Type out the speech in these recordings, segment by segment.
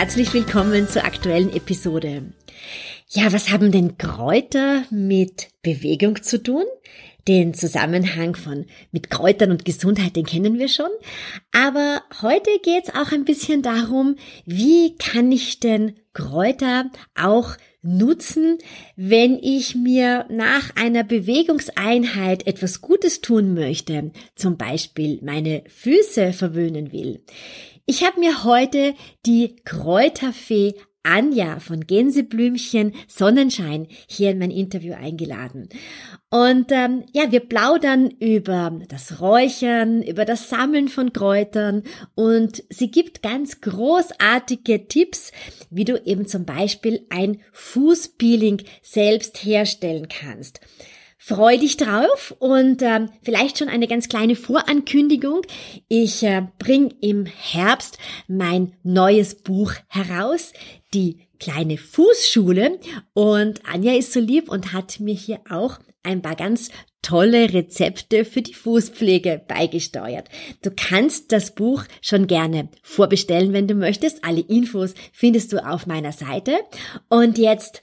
Herzlich willkommen zur aktuellen Episode. Ja, was haben denn Kräuter mit Bewegung zu tun? Den Zusammenhang von mit Kräutern und Gesundheit, den kennen wir schon. Aber heute geht es auch ein bisschen darum, wie kann ich denn Kräuter auch nutzen, wenn ich mir nach einer Bewegungseinheit etwas Gutes tun möchte, zum Beispiel meine Füße verwöhnen will. Ich habe mir heute die Kräuterfee Anja von Gänseblümchen Sonnenschein hier in mein Interview eingeladen. Und ähm, ja, wir plaudern über das Räuchern, über das Sammeln von Kräutern und sie gibt ganz großartige Tipps, wie du eben zum Beispiel ein Fußpeeling selbst herstellen kannst. Freu dich drauf und äh, vielleicht schon eine ganz kleine Vorankündigung. Ich äh, bring im Herbst mein neues Buch heraus, die kleine Fußschule. Und Anja ist so lieb und hat mir hier auch ein paar ganz tolle Rezepte für die Fußpflege beigesteuert. Du kannst das Buch schon gerne vorbestellen, wenn du möchtest. Alle Infos findest du auf meiner Seite. Und jetzt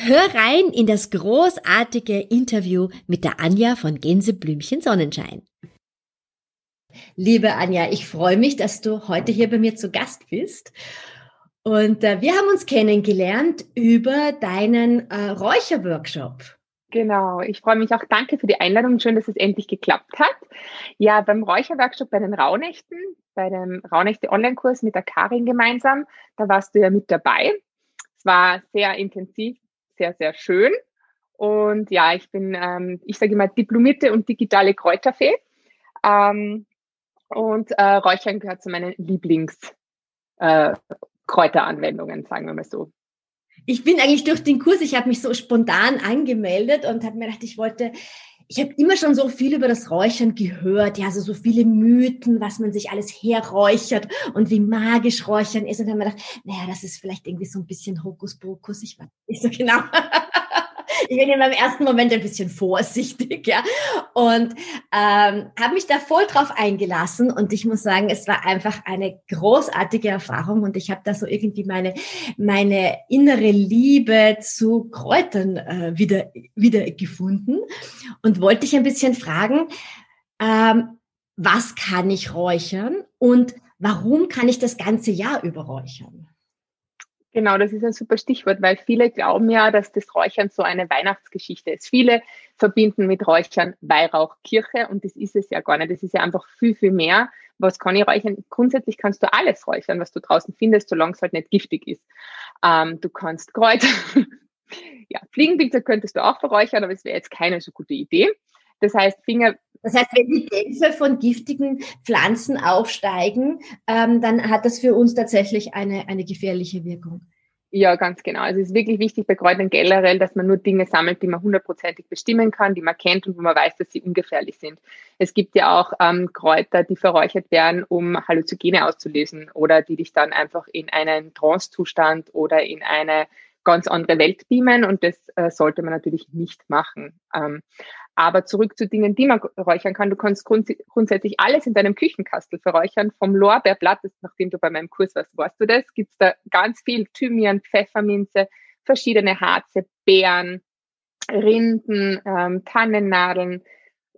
Hör rein in das großartige Interview mit der Anja von Gänseblümchen Sonnenschein. Liebe Anja, ich freue mich, dass du heute hier bei mir zu Gast bist. Und äh, wir haben uns kennengelernt über deinen äh, Räucherworkshop. Genau, ich freue mich auch. Danke für die Einladung. Schön, dass es endlich geklappt hat. Ja, beim Räucherworkshop bei den Rauhnächten, bei dem Rauhnächte-Online-Kurs mit der Karin gemeinsam, da warst du ja mit dabei. Es war sehr intensiv, sehr, sehr schön. Und ja, ich bin, ähm, ich sage immer, diplomierte und digitale Kräuterfee. Ähm, und äh, Räuchern gehört zu meinen Lieblingskräuteranwendungen, äh, sagen wir mal so. Ich bin eigentlich durch den Kurs, ich habe mich so spontan angemeldet und habe mir gedacht, ich wollte ich habe immer schon so viel über das Räuchern gehört, ja, also so viele Mythen, was man sich alles herräuchert und wie magisch Räuchern ist. Und dann habe ich gedacht, naja, das ist vielleicht irgendwie so ein bisschen Hokuspokus, ich weiß nicht so genau. ich bin in meinem ersten Moment ein bisschen vorsichtig, ja. Und ähm, habe mich da voll drauf eingelassen und ich muss sagen, es war einfach eine großartige Erfahrung und ich habe da so irgendwie meine, meine innere Liebe zu Kräutern äh, wieder, wieder gefunden und wollte dich ein bisschen fragen, ähm, was kann ich räuchern und warum kann ich das ganze Jahr über räuchern? Genau, das ist ein super Stichwort, weil viele glauben ja, dass das Räuchern so eine Weihnachtsgeschichte ist. Viele verbinden mit Räuchern Weihrauch, Kirche und das ist es ja gar nicht. Das ist ja einfach viel, viel mehr. Was kann ich räuchern? Grundsätzlich kannst du alles räuchern, was du draußen findest, solange es halt nicht giftig ist. Ähm, du kannst Kräuter, ja, Fliegenpilze könntest du auch verräuchern, aber es wäre jetzt keine so gute Idee. Das heißt, Finger. Das heißt, wenn die Dämpfe von giftigen Pflanzen aufsteigen, ähm, dann hat das für uns tatsächlich eine, eine gefährliche Wirkung. Ja, ganz genau. Also es ist wirklich wichtig bei Kräutern generell, dass man nur Dinge sammelt, die man hundertprozentig bestimmen kann, die man kennt und wo man weiß, dass sie ungefährlich sind. Es gibt ja auch ähm, Kräuter, die verräuchert werden, um Halluzogene auszulösen oder die dich dann einfach in einen Trance-Zustand oder in eine ganz andere Welt beamen und das äh, sollte man natürlich nicht machen. Ähm, aber zurück zu Dingen, die man räuchern kann. Du kannst grunds grundsätzlich alles in deinem Küchenkastel verräuchern. Vom Lorbeerblatt, nachdem du bei meinem Kurs warst, weißt du das, gibt's da ganz viel Thymian, Pfefferminze, verschiedene Harze, Beeren, Rinden, ähm, Tannennadeln.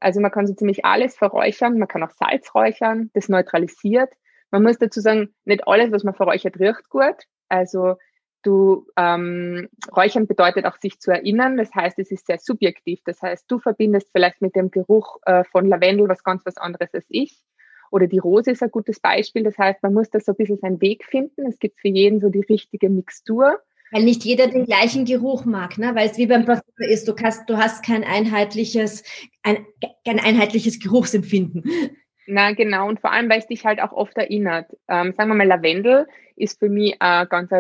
Also man kann so ziemlich alles verräuchern. Man kann auch Salz räuchern, das neutralisiert. Man muss dazu sagen, nicht alles, was man verräuchert, riecht gut. Also Du ähm, räuchern bedeutet auch sich zu erinnern. Das heißt, es ist sehr subjektiv. Das heißt, du verbindest vielleicht mit dem Geruch äh, von Lavendel was ganz was anderes als ich. Oder die Rose ist ein gutes Beispiel. Das heißt, man muss da so ein bisschen seinen Weg finden. Es gibt für jeden so die richtige Mixtur. Weil nicht jeder den gleichen Geruch mag, ne? Weil es wie beim Parfum ist, du hast, du hast kein einheitliches, ein, kein einheitliches Geruchsempfinden. Na genau, und vor allem, weil es dich halt auch oft erinnert. Ähm, sagen wir mal, Lavendel ist für mich äh, ganz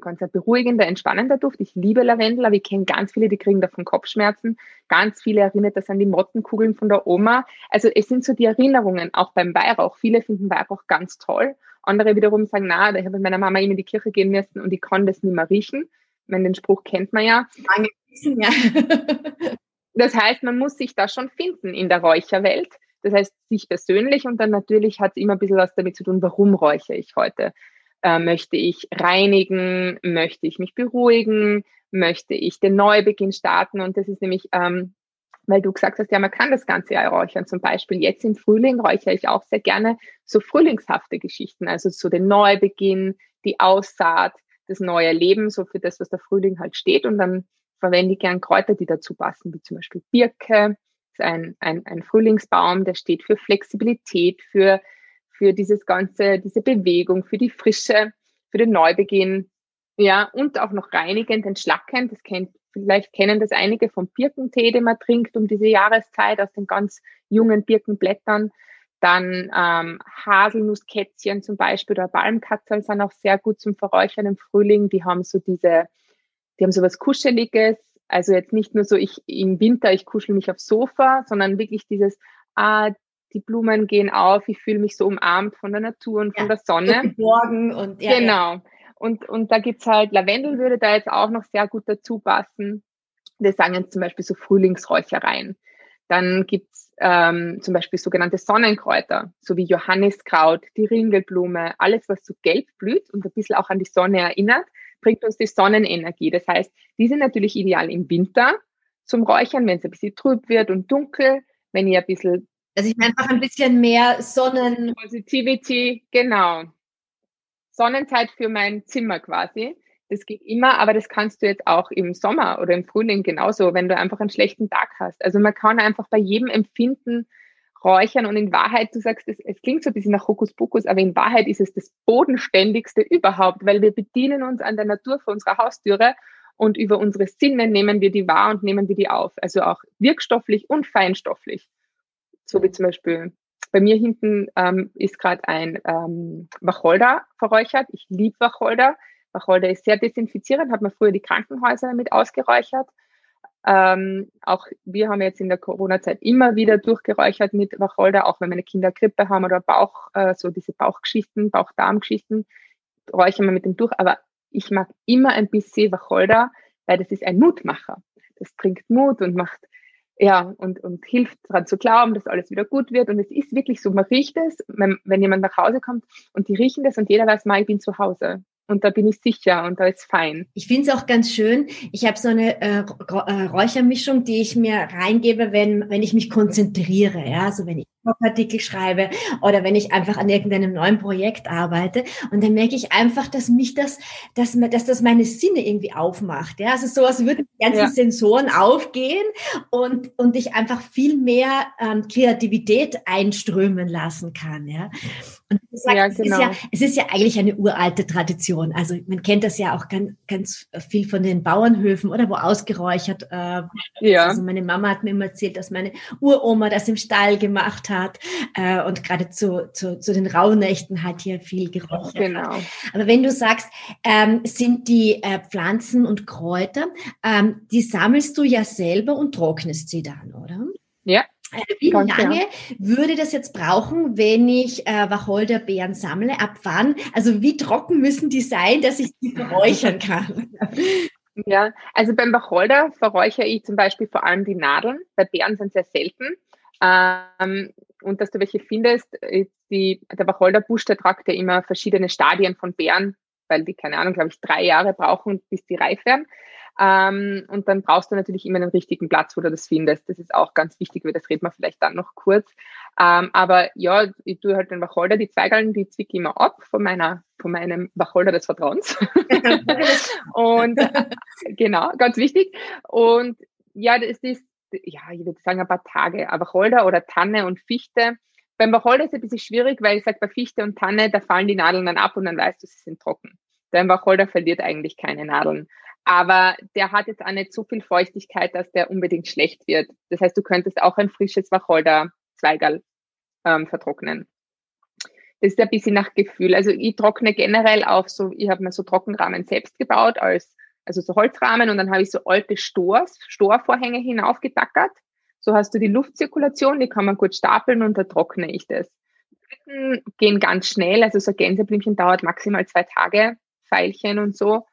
ganz ein beruhigender, entspannender Duft. Ich liebe Lavendel, aber ich kenne ganz viele, die kriegen davon Kopfschmerzen. Ganz viele erinnert das an die Mottenkugeln von der Oma. Also es sind so die Erinnerungen, auch beim Weihrauch. Viele finden Weihrauch ganz toll. Andere wiederum sagen, na, da habe ich meiner Mama immer in die Kirche gehen müssen und ich kann das nicht mehr riechen. Ich meine, den Spruch kennt man ja. ja. das heißt, man muss sich da schon finden in der Räucherwelt. Das heißt, sich persönlich und dann natürlich hat es immer ein bisschen was damit zu tun, warum räuchere ich heute? Äh, möchte ich reinigen? Möchte ich mich beruhigen? Möchte ich den Neubeginn starten? Und das ist nämlich, ähm, weil du gesagt hast, ja, man kann das ganze Jahr räuchern. Zum Beispiel jetzt im Frühling räuchere ich auch sehr gerne so frühlingshafte Geschichten, also so den Neubeginn, die Aussaat, das neue Leben, so für das, was der Frühling halt steht. Und dann verwende ich gern Kräuter, die dazu passen, wie zum Beispiel Birke, ein, ein, ein Frühlingsbaum, der steht für Flexibilität, für für dieses ganze, diese Bewegung, für die Frische, für den Neubeginn. Ja, und auch noch reinigend, entschlackend. Das kennt, vielleicht kennen das einige vom Birkentee, den man trinkt um diese Jahreszeit aus den ganz jungen Birkenblättern. Dann ähm, Haselnusskätzchen zum Beispiel oder Balmkatzel sind auch sehr gut zum Verräuchern im Frühling. Die haben so diese, die haben so was Kuscheliges. Also jetzt nicht nur so ich im Winter, ich kuschel mich aufs Sofa, sondern wirklich dieses, ah, die Blumen gehen auf, ich fühle mich so umarmt von der Natur und von ja, der Sonne. Geborgen und ja, Genau. Ja. Und, und da gibt's halt, Lavendel würde da jetzt auch noch sehr gut dazu passen. Wir sagen jetzt zum Beispiel so Frühlingsräuchereien. Dann gibt's ähm, zum Beispiel sogenannte Sonnenkräuter, so wie Johanniskraut, die Ringelblume, alles, was so gelb blüht und ein bisschen auch an die Sonne erinnert, bringt uns die Sonnenenergie. Das heißt, die sind natürlich ideal im Winter zum Räuchern, wenn es ein bisschen trüb wird und dunkel. Wenn ihr ein bisschen dass ich einfach ein bisschen mehr Sonnen... Positivity, genau. Sonnenzeit für mein Zimmer quasi. Das geht immer, aber das kannst du jetzt auch im Sommer oder im Frühling genauso, wenn du einfach einen schlechten Tag hast. Also man kann einfach bei jedem Empfinden räuchern und in Wahrheit, du sagst, es, es klingt so ein bisschen nach Hokuspokus, aber in Wahrheit ist es das bodenständigste überhaupt, weil wir bedienen uns an der Natur vor unserer Haustüre und über unsere Sinne nehmen wir die wahr und nehmen wir die auf. Also auch wirkstofflich und feinstofflich. So wie zum Beispiel bei mir hinten ähm, ist gerade ein ähm, Wacholder verräuchert. Ich liebe Wacholder. Wacholder ist sehr desinfizierend, hat man früher die Krankenhäuser damit ausgeräuchert. Ähm, auch wir haben jetzt in der Corona-Zeit immer wieder durchgeräuchert mit Wacholder, auch wenn meine Kinder Grippe haben oder Bauch, äh, so diese Bauchgeschichten, Bauchdarmgeschichten, räuchern wir mit dem durch. Aber ich mag immer ein bisschen Wacholder, weil das ist ein Mutmacher. Das bringt Mut und macht ja, und, und hilft daran zu glauben, dass alles wieder gut wird. Und es ist wirklich so, man riecht es, wenn, wenn jemand nach Hause kommt und die riechen das und jeder weiß, mal, ich bin zu Hause. Und da bin ich sicher und da ist fein. Ich finde es auch ganz schön. Ich habe so eine äh, äh, Räuchermischung, die ich mir reingebe, wenn, wenn ich mich konzentriere. Ja, also wenn ich Blogartikel schreibe oder wenn ich einfach an irgendeinem neuen Projekt arbeite. Und dann merke ich einfach, dass mich das, dass, dass das meine Sinne irgendwie aufmacht. Ja, also so, als würden die ganzen ja. Sensoren aufgehen und, und ich einfach viel mehr ähm, Kreativität einströmen lassen kann. Ja. Und gesagt, ja, genau. es, ist ja, es ist ja eigentlich eine uralte Tradition. Also man kennt das ja auch ganz, ganz viel von den Bauernhöfen oder wo ausgeräuchert. Äh, ja. Also meine Mama hat mir immer erzählt, dass meine Uroma das im Stall gemacht hat äh, und gerade zu, zu, zu den Rauhnächten hat hier viel gerochen. Genau. Aber wenn du sagst, ähm, sind die äh, Pflanzen und Kräuter, ähm, die sammelst du ja selber und trocknest sie dann, oder? Ja, äh, wie Ganz lange ja. würde das jetzt brauchen, wenn ich äh, Wacholderbeeren sammle? Ab wann? Also wie trocken müssen die sein, dass ich sie verräuchern kann? Ja, also beim Wacholder verräuchere ich zum Beispiel vor allem die Nadeln, weil Beeren sind sehr selten. Ähm, und dass du welche findest, ist die, der Wacholderbusch, der tragt ja immer verschiedene Stadien von Beeren, weil die, keine Ahnung, glaube ich, drei Jahre brauchen, bis die reif werden. Ähm, und dann brauchst du natürlich immer den richtigen Platz, wo du das findest. Das ist auch ganz wichtig, weil das reden wir vielleicht dann noch kurz. Ähm, aber ja, ich tue halt den Wacholder, die Zweigeln, die zwicke ich immer ab von meiner, von meinem Wacholder des Vertrauens. und genau, ganz wichtig. Und ja, das ist ja, ich würde sagen, ein paar Tage. Aber Wacholder oder Tanne und Fichte. Beim Wacholder ist es ein bisschen schwierig, weil ich sage, bei Fichte und Tanne, da fallen die Nadeln dann ab und dann weißt du, sie sind trocken. Dein Wacholder verliert eigentlich keine Nadeln. Aber der hat jetzt auch nicht so viel Feuchtigkeit, dass der unbedingt schlecht wird. Das heißt, du könntest auch ein frisches Wacholder-Zweigerl ähm, vertrocknen. Das ist ein bisschen nach Gefühl. Also ich trockne generell auf so, ich habe mir so Trockenrahmen selbst gebaut, als, also so Holzrahmen und dann habe ich so alte Stors, Storvorhänge hinaufgetackert. So hast du die Luftzirkulation, die kann man gut stapeln und da trockne ich das. Blüten gehen ganz schnell, also so Gänseblümchen dauert maximal zwei Tage, Pfeilchen und so.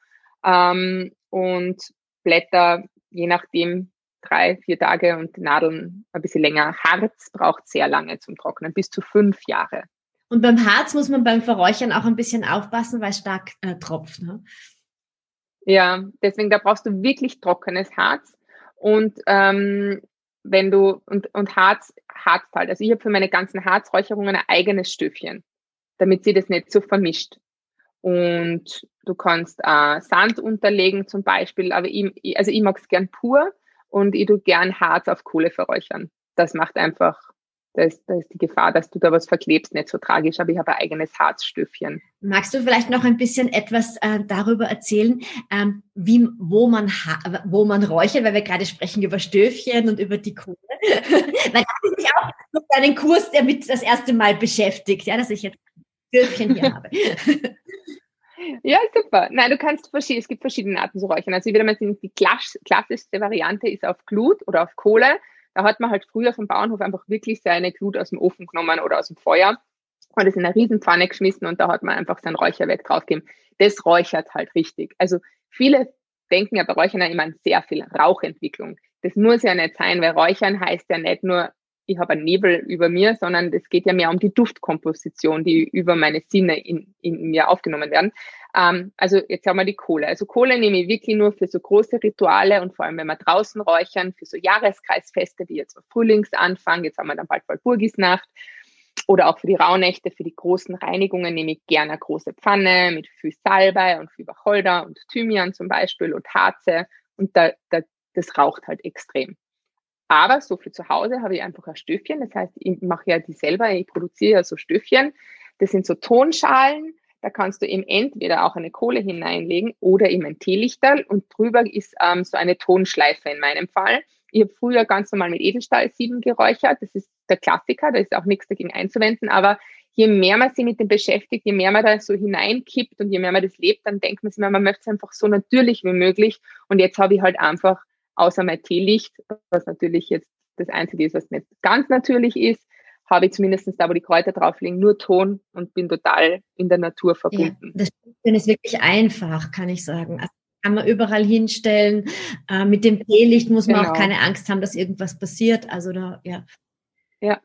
Ähm, und Blätter, je nachdem, drei, vier Tage und Nadeln ein bisschen länger. Harz braucht sehr lange zum Trocknen, bis zu fünf Jahre. Und beim Harz muss man beim Verräuchern auch ein bisschen aufpassen, weil es stark äh, tropft. Ne? Ja, deswegen da brauchst du wirklich trockenes Harz. Und ähm, wenn du und, und Harz, Harz halt. Also ich habe für meine ganzen Harzräucherungen ein eigenes Stöfchen, damit sie das nicht so vermischt. Und du kannst äh, Sand unterlegen zum Beispiel, aber ich, also ich mag es gern pur und ich tue gern Harz auf Kohle verräuchern. Das macht einfach, da ist, da ist die Gefahr, dass du da was verklebst, nicht so tragisch, aber ich habe ein eigenes Harzstöfchen. Magst du vielleicht noch ein bisschen etwas äh, darüber erzählen, ähm, wie, wo, man wo man räuchert, weil wir gerade sprechen über Stöfchen und über die Kohle. weil da habe ich auch mit deinen Kurs damit das erste Mal beschäftigt, ja, dass ich jetzt Stöfchen hier habe. Ja, super. Nein, du kannst verschiedene, es gibt verschiedene Arten zu räuchern. Also ich würde mal sagen, die klassischste Variante ist auf Glut oder auf Kohle. Da hat man halt früher vom Bauernhof einfach wirklich seine Glut aus dem Ofen genommen oder aus dem Feuer und das in eine Riesenpfanne geschmissen und da hat man einfach sein Räucherwerk draufgegeben. Das räuchert halt richtig. Also viele denken ja bei Räuchern immer an sehr viel Rauchentwicklung. Das muss ja nicht sein, weil Räuchern heißt ja nicht nur ich habe einen Nebel über mir, sondern es geht ja mehr um die Duftkomposition, die über meine Sinne in, in mir aufgenommen werden. Ähm, also jetzt haben wir die Kohle. Also Kohle nehme ich wirklich nur für so große Rituale und vor allem, wenn wir draußen räuchern, für so Jahreskreisfeste, wie jetzt Frühlingsanfang, jetzt haben wir dann bald Walpurgisnacht, oder auch für die Rauhnächte, für die großen Reinigungen nehme ich gerne eine große Pfanne mit viel Salbei und viel Wacholder und Thymian zum Beispiel und Harze und da, da, das raucht halt extrem. Aber so für zu Hause habe ich einfach ein Stöfchen. Das heißt, ich mache ja die selber, ich produziere ja so Stöfchen. Das sind so Tonschalen. Da kannst du eben entweder auch eine Kohle hineinlegen oder eben ein Teelichterl und drüber ist ähm, so eine Tonschleife in meinem Fall. Ich habe früher ganz normal mit Edelstahlsieben geräuchert. Das ist der Klassiker, da ist auch nichts dagegen einzuwenden. Aber je mehr man sich mit dem beschäftigt, je mehr man da so hineinkippt und je mehr man das lebt, dann denkt man sich, man möchte es einfach so natürlich wie möglich. Und jetzt habe ich halt einfach außer mein Teelicht, was natürlich jetzt das Einzige ist, was nicht ganz natürlich ist, habe ich zumindest da, wo die Kräuter drauf liegen, nur Ton und bin total in der Natur verbunden. Ja, das ist wirklich einfach, kann ich sagen. Also kann man überall hinstellen. Äh, mit dem Teelicht muss man genau. auch keine Angst haben, dass irgendwas passiert. Also da, ja. Ja.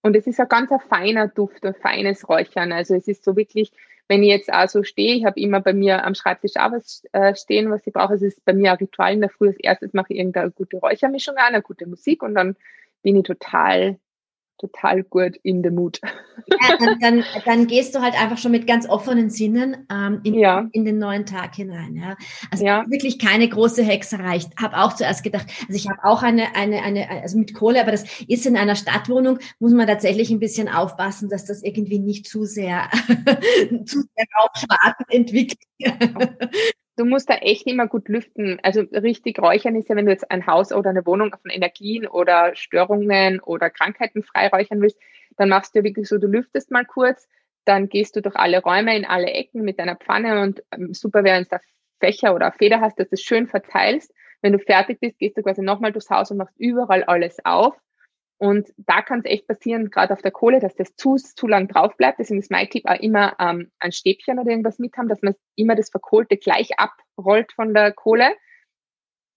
Und es ist ein ganz ein feiner Duft, ein feines Räuchern. Also es ist so wirklich, wenn ich jetzt auch so stehe, ich habe immer bei mir am Schreibtisch auch was äh, stehen, was ich brauche. Es ist bei mir ein Ritual in der Früh. Als erstes mache ich irgendeine gute Räuchermischung an, eine gute Musik und dann bin ich total total gut in the mood. Ja, dann, dann, dann, gehst du halt einfach schon mit ganz offenen Sinnen ähm, in, ja. in, den neuen Tag hinein. Ja. Also ja. wirklich keine große Hexerei. Ich habe auch zuerst gedacht, also ich habe auch eine, eine, eine, also mit Kohle, aber das ist in einer Stadtwohnung, muss man tatsächlich ein bisschen aufpassen, dass das irgendwie nicht zu sehr, zu sehr Rauchschwarten entwickelt. Du musst da echt immer gut lüften. Also richtig räuchern ist ja, wenn du jetzt ein Haus oder eine Wohnung von Energien oder Störungen oder Krankheiten frei räuchern willst, dann machst du wirklich so, du lüftest mal kurz, dann gehst du durch alle Räume in alle Ecken mit deiner Pfanne und ähm, super wäre, wenn du da Fächer oder Feder hast, dass du es schön verteilst. Wenn du fertig bist, gehst du quasi nochmal durchs Haus und machst überall alles auf und da kann es echt passieren, gerade auf der Kohle, dass das zu, zu lang drauf bleibt. Deswegen ist mein Tipp auch immer ähm, ein Stäbchen oder irgendwas mit haben, dass man immer das Verkohlte gleich abrollt von der Kohle.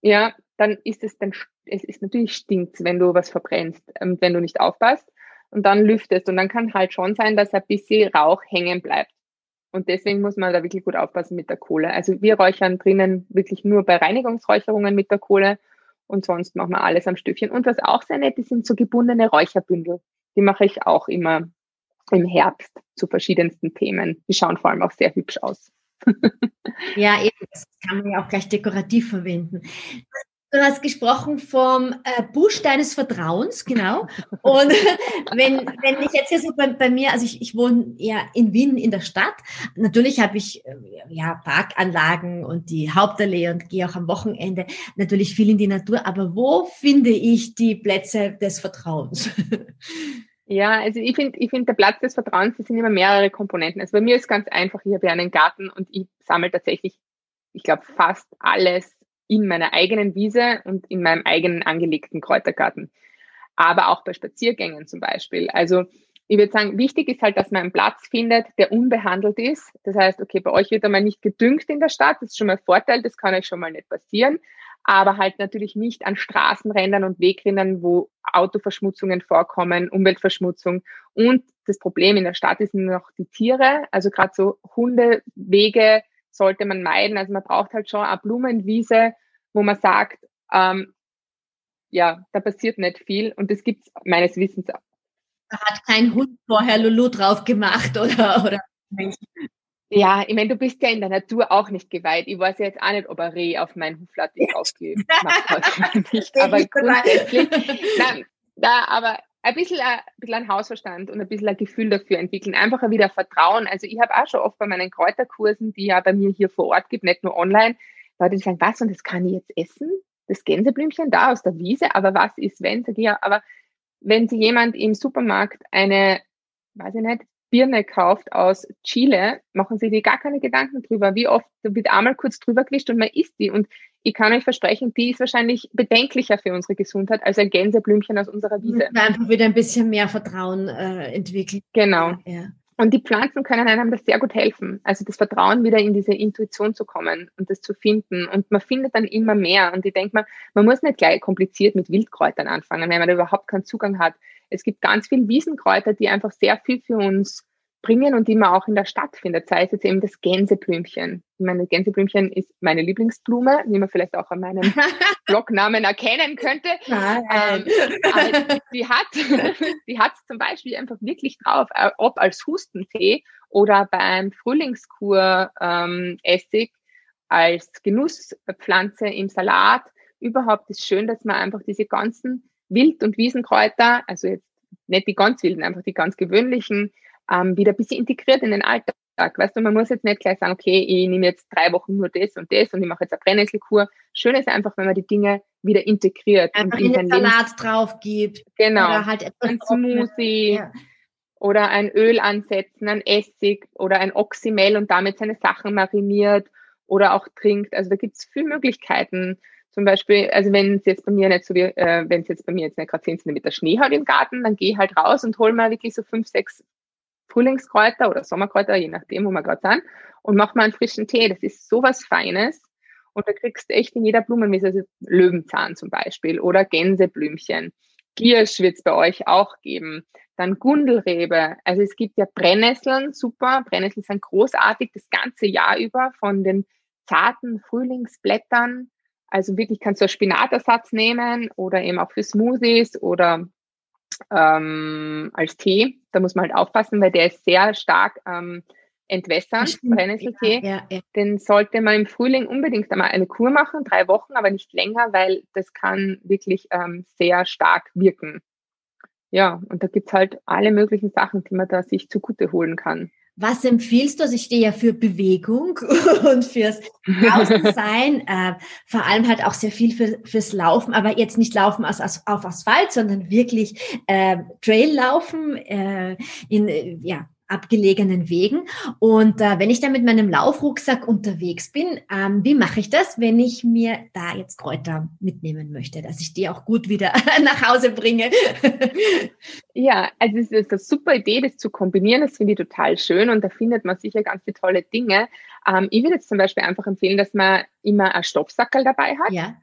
Ja, dann ist es dann, es ist natürlich stinkt, wenn du was verbrennst, ähm, wenn du nicht aufpasst. Und dann lüftest. Und dann kann halt schon sein, dass ein bisschen Rauch hängen bleibt. Und deswegen muss man da wirklich gut aufpassen mit der Kohle. Also wir räuchern drinnen wirklich nur bei Reinigungsräucherungen mit der Kohle und sonst machen wir alles am Stückchen. Und was auch sehr nett ist, sind so gebundene Räucherbündel. Die mache ich auch immer im Herbst zu verschiedensten Themen. Die schauen vor allem auch sehr hübsch aus. ja, eben, das kann man ja auch gleich dekorativ verwenden. Du hast gesprochen vom äh, Busch deines Vertrauens, genau. Und wenn, wenn ich jetzt hier so bei, bei mir, also ich, ich wohne ja in Wien in der Stadt. Natürlich habe ich äh, ja Parkanlagen und die Hauptallee und gehe auch am Wochenende natürlich viel in die Natur. Aber wo finde ich die Plätze des Vertrauens? Ja, also ich finde, ich finde, der Platz des Vertrauens, das sind immer mehrere Komponenten. Also bei mir ist ganz einfach, ich habe ja einen Garten und ich sammle tatsächlich, ich glaube, fast alles in meiner eigenen Wiese und in meinem eigenen angelegten Kräutergarten. Aber auch bei Spaziergängen zum Beispiel. Also ich würde sagen, wichtig ist halt, dass man einen Platz findet, der unbehandelt ist. Das heißt, okay, bei euch wird einmal nicht gedüngt in der Stadt, das ist schon mal ein Vorteil, das kann euch schon mal nicht passieren aber halt natürlich nicht an Straßenrändern und Wegrändern, wo Autoverschmutzungen vorkommen, Umweltverschmutzung. Und das Problem in der Stadt ist nur noch die Tiere, also gerade so Hundewege sollte man meiden. Also man braucht halt schon eine Blumenwiese, wo man sagt, ähm, ja, da passiert nicht viel und das gibt's meines Wissens. Da hat kein Hund vorher Lulu drauf gemacht oder, oder ja, ich meine, du bist ja in der Natur auch nicht geweiht. Ich weiß ja jetzt auch nicht, ob ein Reh auf meinen Huflatte aufgemacht hat. nicht, aber grundsätzlich, nein, da aber ein bisschen, ein bisschen ein Hausverstand und ein bisschen ein Gefühl dafür entwickeln. Einfach wieder Vertrauen. Also ich habe auch schon oft bei meinen Kräuterkursen, die ja bei mir hier vor Ort gibt, nicht nur online, Leute, die sagen, was, und das kann ich jetzt essen? Das Gänseblümchen da aus der Wiese, aber was ist, wenn? Sag ich, ja, aber wenn sie jemand im Supermarkt eine, weiß ich nicht, Birne kauft aus Chile, machen Sie dir gar keine Gedanken drüber. Wie oft wird einmal kurz drüber gewischt und man isst die. Und ich kann euch versprechen, die ist wahrscheinlich bedenklicher für unsere Gesundheit als ein Gänseblümchen aus unserer Wiese. Einfach wieder ein bisschen mehr Vertrauen äh, entwickeln. Genau. Ja. Und die Pflanzen können einem das sehr gut helfen. Also das Vertrauen wieder in diese Intuition zu kommen und das zu finden. Und man findet dann immer mehr. Und ich denke mal, man muss nicht gleich kompliziert mit Wildkräutern anfangen, wenn man da überhaupt keinen Zugang hat. Es gibt ganz viele Wiesenkräuter, die einfach sehr viel für uns bringen und die man auch in der Stadt findet, sei es jetzt eben das Gänseblümchen. Ich meine, Gänseblümchen ist meine Lieblingsblume, wie man vielleicht auch an meinem Blognamen erkennen könnte. Ähm, die hat, die hat zum Beispiel einfach wirklich drauf, äh, ob als Hustentee oder beim Frühlingskur ähm, als Genusspflanze im Salat. Überhaupt ist schön, dass man einfach diese ganzen Wild- und Wiesenkräuter, also jetzt nicht die ganz wilden, einfach die ganz gewöhnlichen, ähm, wieder ein bisschen integriert in den Alltag. Weißt du, man muss jetzt nicht gleich sagen, okay, ich nehme jetzt drei Wochen nur das und das und ich mache jetzt eine Brennnesselkur. Schön ist einfach, wenn man die Dinge wieder integriert. Einfach in den Salat drauf gibt. Genau. Oder halt etwas ein Smoothie. Ja. Oder ein Öl ansetzen, ein Essig oder ein Oxymel und damit seine Sachen mariniert oder auch trinkt. Also da gibt es viele Möglichkeiten. Zum Beispiel, also wenn es jetzt bei mir nicht so wie, äh, wenn es jetzt bei mir jetzt nicht gerade 10 cm Schnee hat im Garten, dann gehe halt raus und hole mal wirklich so fünf, sechs Frühlingskräuter oder Sommerkräuter, je nachdem, wo wir gerade sind, und mach mal einen frischen Tee. Das ist sowas Feines. Und da kriegst du echt in jeder Blumenwiese, also Löwenzahn zum Beispiel oder Gänseblümchen. Giersch wird es bei euch auch geben. Dann Gundelrebe. Also es gibt ja Brennnesseln, super. Brennnesseln sind großartig das ganze Jahr über von den zarten Frühlingsblättern. Also wirklich kannst du einen Spinatelersatz nehmen oder eben auch für Smoothies oder ähm, als Tee. Da muss man halt aufpassen, weil der ist sehr stark ähm, entwässernd, Brennnesseltee. Ja, ja, ja. Den sollte man im Frühling unbedingt einmal eine Kur machen, drei Wochen, aber nicht länger, weil das kann wirklich ähm, sehr stark wirken. Ja, und da gibt's halt alle möglichen Sachen, die man da sich zugute holen kann. Was empfiehlst du? Also ich stehe ja für Bewegung und fürs Draußensein, äh, vor allem halt auch sehr viel für, fürs Laufen, aber jetzt nicht Laufen aus, aus, auf Asphalt, sondern wirklich äh, Traillaufen äh, in, äh, ja, abgelegenen Wegen. Und äh, wenn ich dann mit meinem Laufrucksack unterwegs bin, ähm, wie mache ich das, wenn ich mir da jetzt Kräuter mitnehmen möchte, dass ich die auch gut wieder nach Hause bringe? ja, also es ist eine super Idee, das zu kombinieren. Das finde ich total schön und da findet man sicher ganz tolle Dinge. Ähm, ich würde jetzt zum Beispiel einfach empfehlen, dass man immer ein Stoffsackel dabei hat. Ja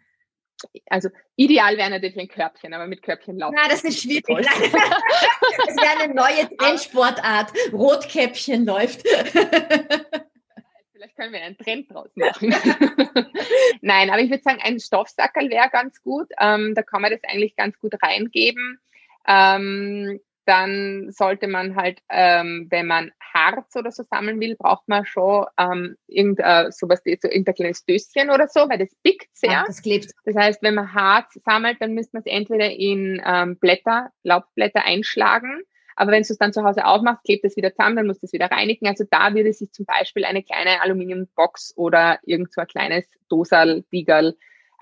also ideal wäre natürlich ein Körbchen, aber mit Körbchen laufen. Na, das ist schwierig. das wäre eine neue Trendsportart. Rotkäppchen läuft. Vielleicht können wir einen Trend draus machen. Nein, aber ich würde sagen, ein Stoffsackel wäre ganz gut. Ähm, da kann man das eigentlich ganz gut reingeben. Ähm, dann sollte man halt, ähm, wenn man Harz oder so sammeln will, braucht man schon ähm, irgendein, sowas, so irgendein kleines Döschen oder so, weil das pickt sehr. Ach, das klebt. Das heißt, wenn man Harz sammelt, dann müsste man es entweder in ähm, Blätter, Laubblätter einschlagen. Aber wenn du es dann zu Hause aufmachst, klebt es wieder zusammen, dann musst du es wieder reinigen. Also da würde sich zum Beispiel eine kleine Aluminiumbox oder irgend so ein kleines Dosal, Biegerl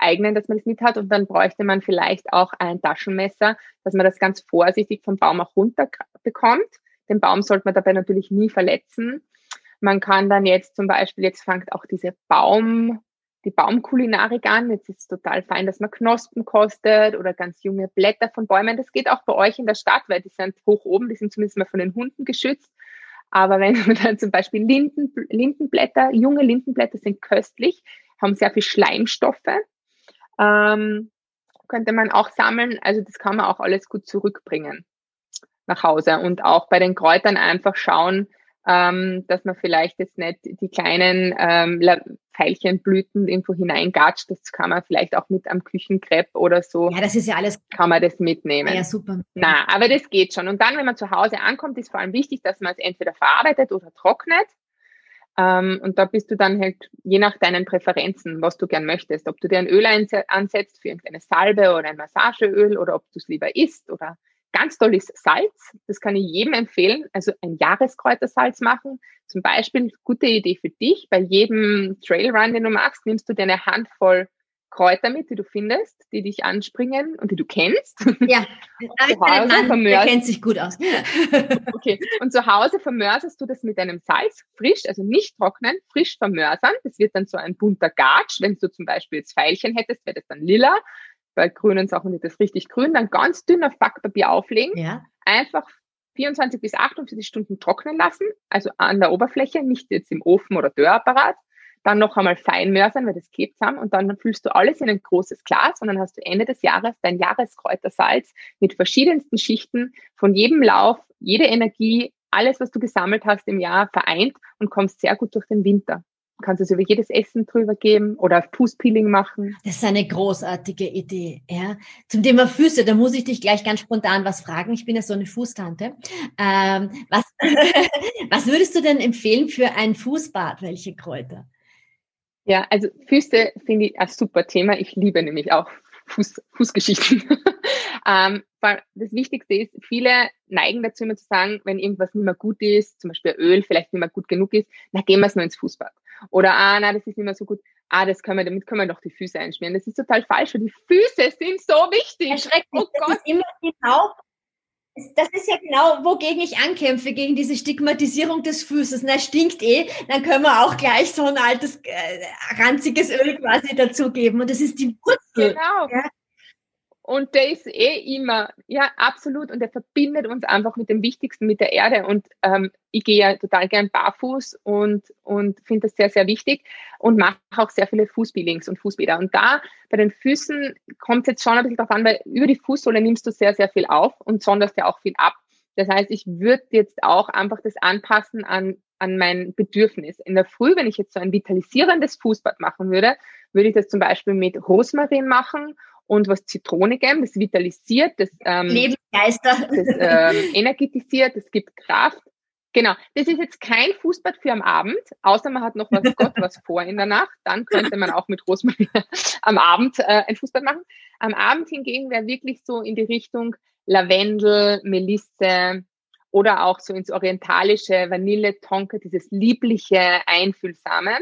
eignen, dass man das mit hat. Und dann bräuchte man vielleicht auch ein Taschenmesser, dass man das ganz vorsichtig vom Baum auch runter bekommt. Den Baum sollte man dabei natürlich nie verletzen. Man kann dann jetzt zum Beispiel, jetzt fängt auch diese Baum, die Baumkulinarik an. Jetzt ist es total fein, dass man Knospen kostet oder ganz junge Blätter von Bäumen. Das geht auch bei euch in der Stadt, weil die sind hoch oben, die sind zumindest mal von den Hunden geschützt. Aber wenn man dann zum Beispiel Linden, Lindenblätter, junge Lindenblätter sind köstlich, haben sehr viel Schleimstoffe, ähm, könnte man auch sammeln. Also das kann man auch alles gut zurückbringen nach Hause und auch bei den Kräutern einfach schauen, ähm, dass man vielleicht jetzt nicht die kleinen ähm, Veilchenblüten irgendwo hineingatscht. Das kann man vielleicht auch mit am Küchenkrepp oder so. Ja, das ist ja alles. Kann man das mitnehmen. Ja, super. Na, aber das geht schon. Und dann, wenn man zu Hause ankommt, ist vor allem wichtig, dass man es entweder verarbeitet oder trocknet. Ähm, und da bist du dann halt je nach deinen Präferenzen, was du gern möchtest. Ob du dir ein Öl ansetzt für irgendeine Salbe oder ein Massageöl oder ob du es lieber isst oder Ganz toll ist Salz. Das kann ich jedem empfehlen. Also ein Jahreskräutersalz machen. Zum Beispiel, gute Idee für dich. Bei jedem Trailrun, den du machst, nimmst du dir eine Handvoll Kräuter mit, die du findest, die dich anspringen und die du kennst. Ja, zu Hause Mann, der kennt sich gut aus. okay, und zu Hause vermörserst du das mit einem Salz, frisch, also nicht trocknen, frisch vermörsern. Das wird dann so ein bunter Gatsch. Wenn du zum Beispiel jetzt Pfeilchen hättest, wäre das dann lila bei grünen Sachen wird das richtig grün, dann ganz dünn auf Backpapier auflegen, ja. einfach 24 bis 48 Stunden trocknen lassen, also an der Oberfläche, nicht jetzt im Ofen oder Dörrapparat, dann noch einmal fein mörsern, weil das klebt zusammen und dann füllst du alles in ein großes Glas und dann hast du Ende des Jahres dein Jahreskräutersalz mit verschiedensten Schichten von jedem Lauf, jede Energie, alles, was du gesammelt hast im Jahr vereint und kommst sehr gut durch den Winter kannst es über jedes Essen drüber geben oder Fußpeeling machen. Das ist eine großartige Idee. Ja. Zum Thema Füße, da muss ich dich gleich ganz spontan was fragen. Ich bin ja so eine Fußtante. Ähm, was, was würdest du denn empfehlen für ein Fußbad? Welche Kräuter? Ja, also Füße finde ich ein super Thema. Ich liebe nämlich auch Fuß, Fußgeschichten. ähm, das Wichtigste ist, viele neigen dazu immer zu sagen, wenn irgendwas nicht mehr gut ist, zum Beispiel Öl vielleicht nicht mehr gut genug ist, na gehen wir es nur ins Fußbad. Oder, ah, na, das ist nicht mehr so gut. Ah, das können wir, damit können wir doch die Füße einschmieren. Das ist total falsch, weil die Füße sind so wichtig. Erschreckend. Oh das Gott. Ist immer genau, das ist ja genau, wogegen ich ankämpfe, gegen diese Stigmatisierung des Fußes. Na, stinkt eh, dann können wir auch gleich so ein altes, äh, ranziges Öl quasi dazugeben. Und das ist die Wurzel. Genau. Ja? Und der ist eh immer, ja, absolut. Und der verbindet uns einfach mit dem Wichtigsten, mit der Erde. Und ähm, ich gehe ja total gern barfuß und, und finde das sehr, sehr wichtig und mache auch sehr viele Fußpeelings und Fußbäder. Und da bei den Füßen kommt es jetzt schon ein bisschen darauf an, weil über die Fußsohle nimmst du sehr, sehr viel auf und sonderst ja auch viel ab. Das heißt, ich würde jetzt auch einfach das anpassen an, an mein Bedürfnis. In der Früh, wenn ich jetzt so ein vitalisierendes Fußbad machen würde, würde ich das zum Beispiel mit Rosmarin machen und was Zitronigem, das vitalisiert, das, ähm, Lebensgeister. das ähm, energetisiert, das gibt Kraft. Genau, das ist jetzt kein Fußbad für am Abend, außer man hat noch was Gott was vor in der Nacht, dann könnte man auch mit Rosmarin am Abend äh, ein Fußbad machen. Am Abend hingegen wäre wirklich so in die Richtung Lavendel, Melisse oder auch so ins orientalische Vanille, Tonka, dieses liebliche, einfühlsame.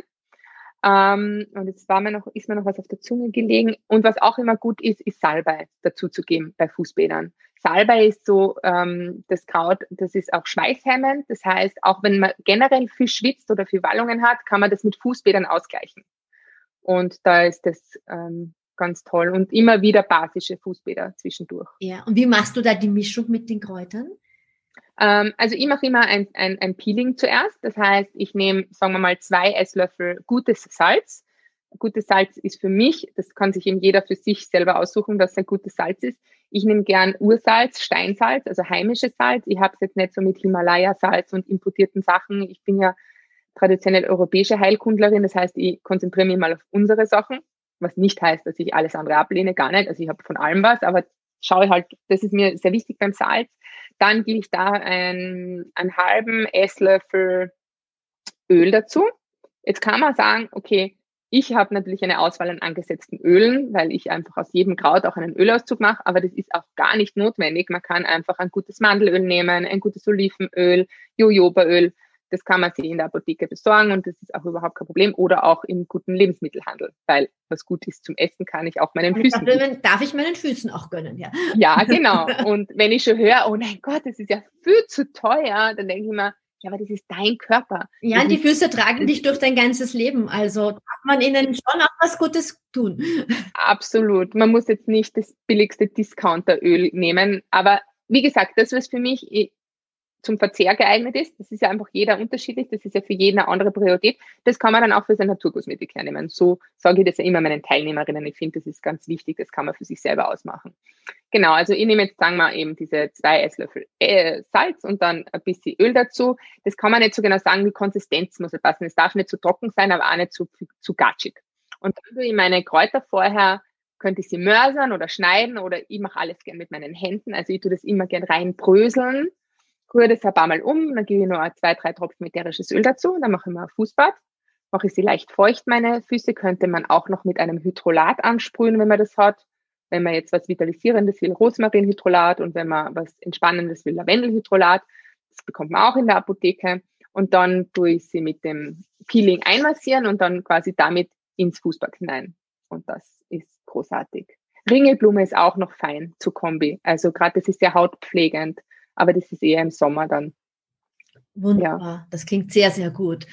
Ähm, und jetzt war mir noch, ist mir noch was auf der Zunge gelegen. Und was auch immer gut ist, ist Salbei dazu zu geben bei Fußbädern. Salbei ist so ähm, das Kraut, das ist auch schweißhemmend. Das heißt, auch wenn man generell viel schwitzt oder viel Wallungen hat, kann man das mit Fußbädern ausgleichen. Und da ist das ähm, ganz toll. Und immer wieder basische Fußbäder zwischendurch. Ja, und wie machst du da die Mischung mit den Kräutern? Ähm, also ich mache immer ein, ein, ein Peeling zuerst. Das heißt, ich nehme, sagen wir mal, zwei Esslöffel gutes Salz. Gutes Salz ist für mich, das kann sich eben jeder für sich selber aussuchen, was ein gutes Salz ist. Ich nehme gern Ursalz, Steinsalz, also heimisches Salz. Ich habe es jetzt nicht so mit Himalaya-Salz und importierten Sachen. Ich bin ja traditionell europäische Heilkundlerin, das heißt, ich konzentriere mich mal auf unsere Sachen, was nicht heißt, dass ich alles andere ablehne, gar nicht. Also ich habe von allem was, aber schaue halt, das ist mir sehr wichtig beim Salz. Dann gebe ich da einen, einen halben Esslöffel Öl dazu. Jetzt kann man sagen, okay, ich habe natürlich eine Auswahl an angesetzten Ölen, weil ich einfach aus jedem Kraut auch einen Ölauszug mache, aber das ist auch gar nicht notwendig. Man kann einfach ein gutes Mandelöl nehmen, ein gutes Olivenöl, Jojobaöl. Das kann man sich in der Apotheke besorgen und das ist auch überhaupt kein Problem. Oder auch im guten Lebensmittelhandel, weil was gut ist zum Essen, kann ich auch meinen Füßen. Darf, darf ich meinen Füßen auch gönnen, ja. Ja, genau. Und wenn ich schon höre, oh mein Gott, das ist ja viel zu teuer, dann denke ich mir, ja, aber das ist dein Körper. Ja, das und die Füße tragen dich durch dein ganzes Leben. Also darf man ihnen schon auch was Gutes tun. Absolut. Man muss jetzt nicht das billigste Discounteröl nehmen. Aber wie gesagt, das, was für mich zum Verzehr geeignet ist. Das ist ja einfach jeder unterschiedlich. Das ist ja für jeden eine andere Priorität. Das kann man dann auch für sein Naturkosmetik hernehmen. So sage ich das ja immer meinen Teilnehmerinnen. Ich finde, das ist ganz wichtig. Das kann man für sich selber ausmachen. Genau. Also ich nehme jetzt, sagen wir eben diese zwei Esslöffel äh, Salz und dann ein bisschen Öl dazu. Das kann man nicht so genau sagen. Die Konsistenz muss passen. Es darf nicht zu trocken sein, aber auch nicht zu, zu gatschig. Und dann tue ich meine Kräuter vorher könnte ich sie mörsern oder schneiden oder ich mache alles gern mit meinen Händen. Also ich tue das immer gern rein bröseln rühre das ein paar Mal um, dann gebe ich nur zwei, drei Tropfen ätherisches Öl dazu, dann mache ich mal ein Fußbad, mache ich sie leicht feucht, meine Füße, könnte man auch noch mit einem Hydrolat ansprühen, wenn man das hat. Wenn man jetzt was Vitalisierendes will, Rosmarinhydrolat und wenn man was Entspannendes will, Lavendelhydrolat, das bekommt man auch in der Apotheke. Und dann tue ich sie mit dem Peeling einmassieren und dann quasi damit ins Fußbad hinein. Und das ist großartig. Ringelblume ist auch noch fein zu Kombi. Also gerade das ist sehr hautpflegend aber das ist eher im Sommer dann. Wunderbar, ja. das klingt sehr, sehr gut.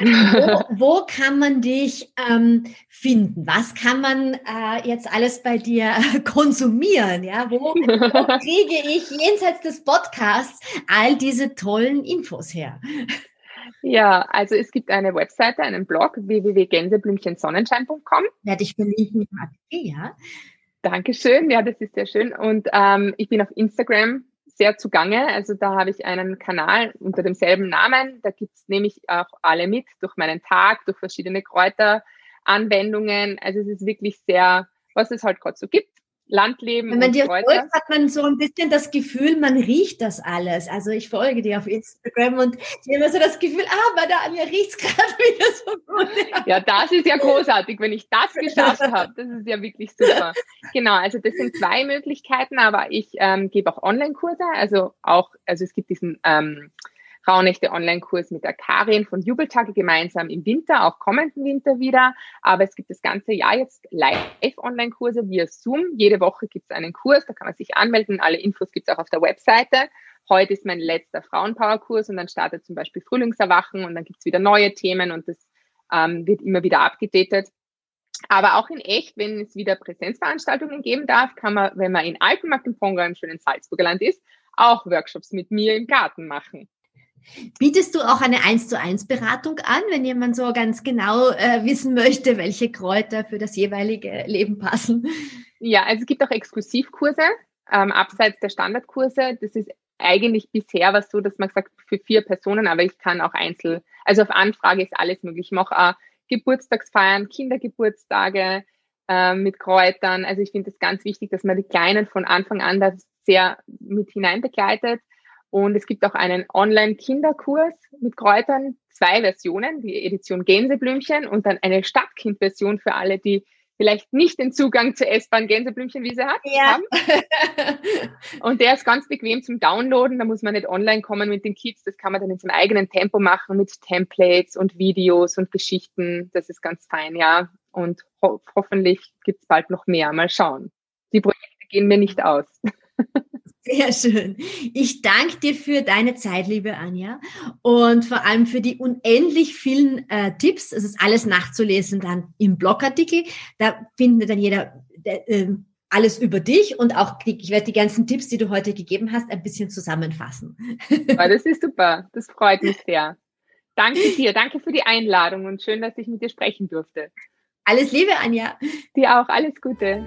Wo, wo kann man dich ähm, finden? Was kann man äh, jetzt alles bei dir konsumieren? Ja, wo, wo kriege ich jenseits des Podcasts all diese tollen Infos her? Ja, also es gibt eine Webseite, einen Blog www.gänseblümchensonnenschein.com. Werde ich verlinken ja. Dankeschön, ja, das ist sehr schön. Und ähm, ich bin auf Instagram sehr zugange. Also da habe ich einen Kanal unter demselben Namen. Da gibt's nämlich auch alle mit durch meinen Tag, durch verschiedene Kräuteranwendungen. Also es ist wirklich sehr, was es halt gerade so gibt. Landleben. Wenn man dir folgt, hat man so ein bisschen das Gefühl, man riecht das alles. Also ich folge dir auf Instagram und ich habe immer so das Gefühl, ah, bei der Anja riecht es gerade wieder so gut. Ja, das ist ja großartig, wenn ich das geschafft habe. Das ist ja wirklich super. Genau, also das sind zwei Möglichkeiten, aber ich ähm, gebe auch Online-Kurse. Also auch, also es gibt diesen ähm, Rauhnächte Online-Kurs mit der Karin von Jubeltage gemeinsam im Winter, auch kommenden Winter wieder. Aber es gibt das ganze Jahr jetzt Live-Online-Kurse via Zoom. Jede Woche gibt es einen Kurs, da kann man sich anmelden. Alle Infos gibt es auch auf der Webseite. Heute ist mein letzter Frauenpower-Kurs und dann startet zum Beispiel Frühlingserwachen und dann gibt es wieder neue Themen und das ähm, wird immer wieder abgedatet. Aber auch in echt, wenn es wieder Präsenzveranstaltungen geben darf, kann man, wenn man in Alpenmarkt im Ponga im schönen Salzburger Land ist, auch Workshops mit mir im Garten machen. Bietest du auch eine 1 zu 1 Beratung an, wenn jemand so ganz genau äh, wissen möchte, welche Kräuter für das jeweilige Leben passen? Ja, also es gibt auch Exklusivkurse, ähm, abseits der Standardkurse. Das ist eigentlich bisher was so, dass man sagt, für vier Personen, aber ich kann auch einzeln, also auf Anfrage ist alles möglich. Ich mache auch Geburtstagsfeiern, Kindergeburtstage äh, mit Kräutern. Also ich finde es ganz wichtig, dass man die Kleinen von Anfang an da sehr mit hinein begleitet. Und es gibt auch einen Online-Kinderkurs mit Kräutern, zwei Versionen, die Edition Gänseblümchen und dann eine Stadtkind-Version für alle, die vielleicht nicht den Zugang zur S-Bahn Gänseblümchenwiese hat, ja. haben. Und der ist ganz bequem zum Downloaden. Da muss man nicht online kommen mit den Kids. Das kann man dann in seinem eigenen Tempo machen mit Templates und Videos und Geschichten. Das ist ganz fein, ja. Und ho hoffentlich gibt es bald noch mehr. Mal schauen. Die Projekte gehen mir nicht aus. Sehr schön. Ich danke dir für deine Zeit, liebe Anja, und vor allem für die unendlich vielen äh, Tipps. Es ist alles nachzulesen dann im Blogartikel. Da findet dann jeder äh, alles über dich und auch die, ich werde die ganzen Tipps, die du heute gegeben hast, ein bisschen zusammenfassen. Ja, das ist super. Das freut mich sehr. Danke dir. Danke für die Einladung und schön, dass ich mit dir sprechen durfte. Alles Liebe, Anja. Dir auch. Alles Gute.